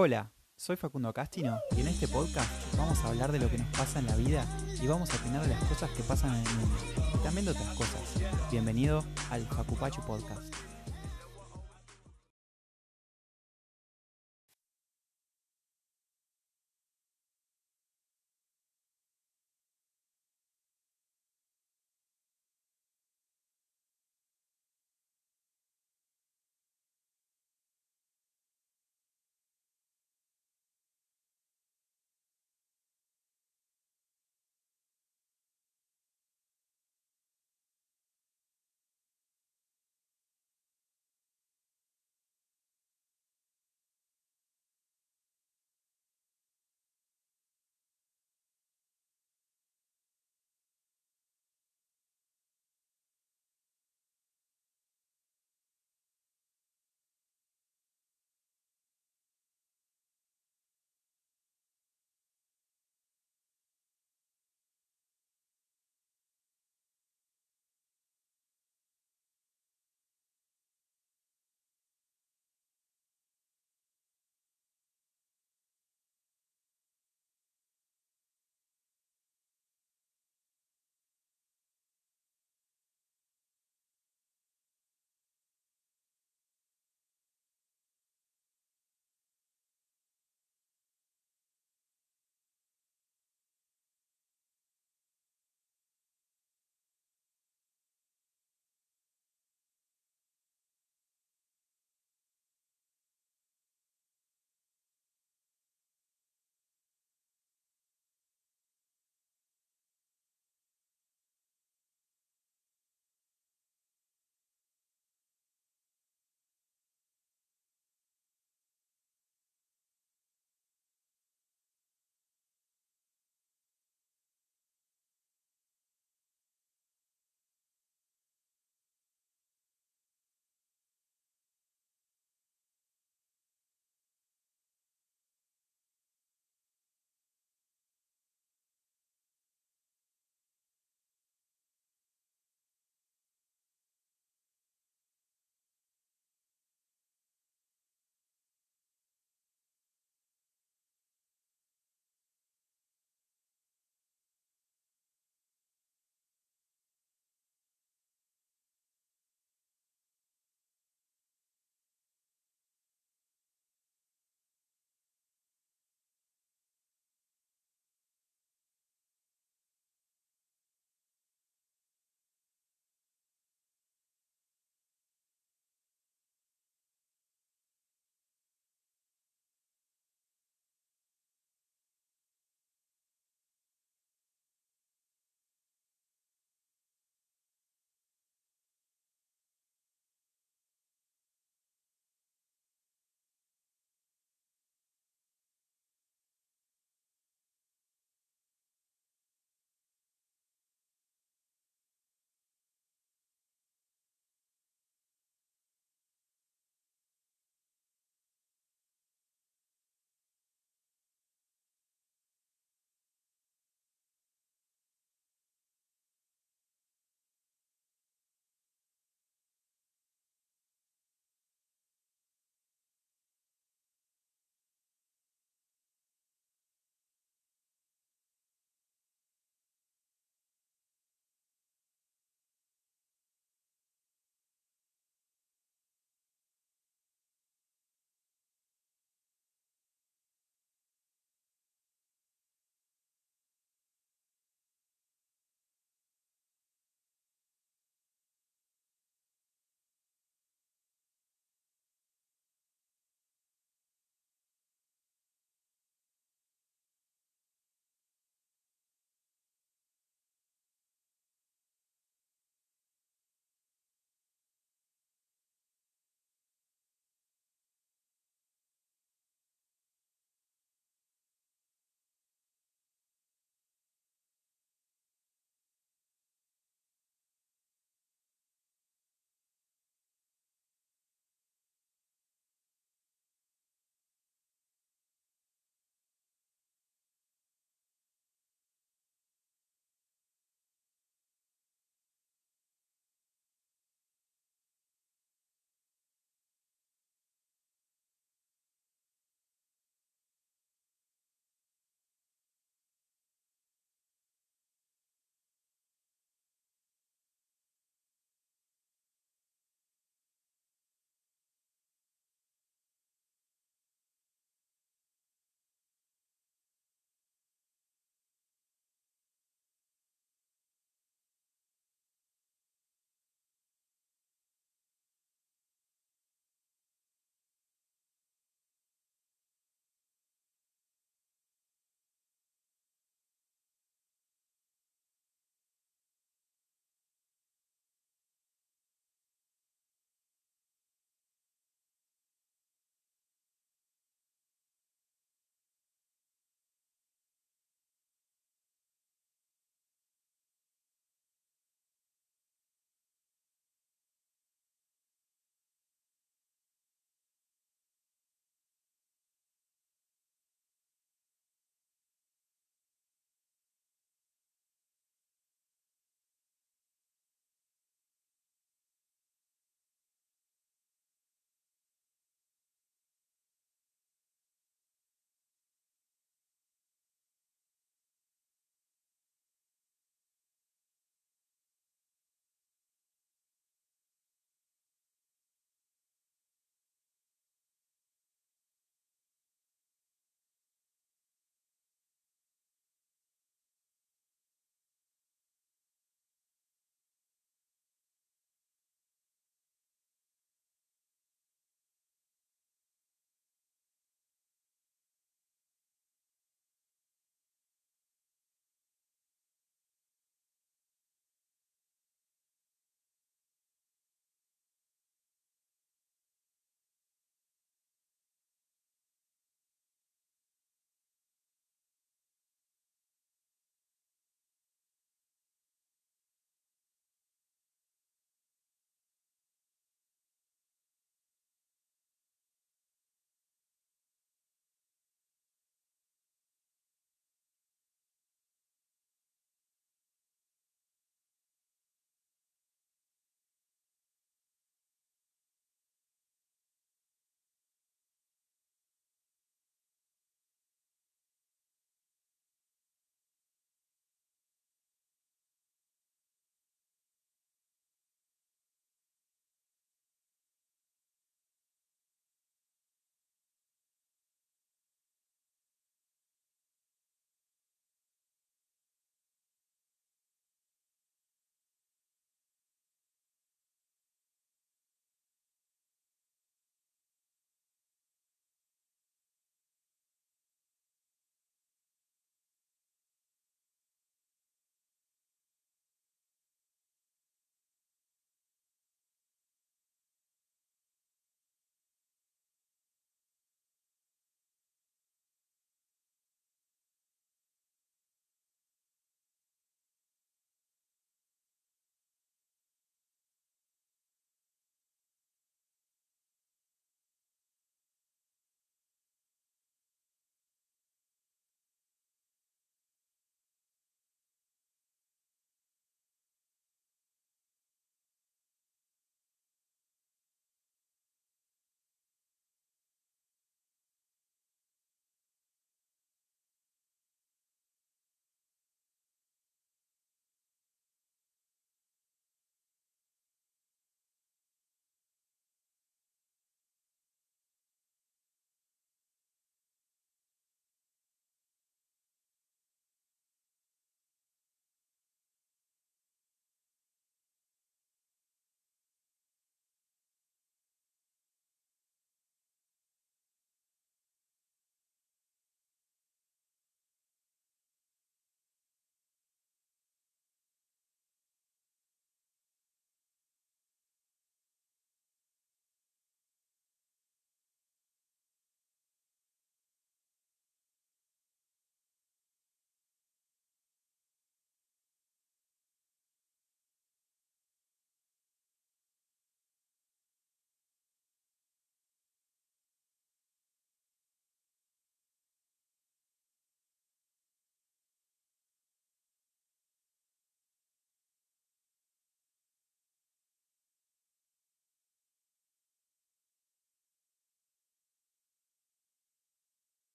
Hola, soy Facundo Castino y en este podcast vamos a hablar de lo que nos pasa en la vida y vamos a opinar de las cosas que pasan en el mundo y también de otras cosas. Bienvenido al Facupachu Podcast.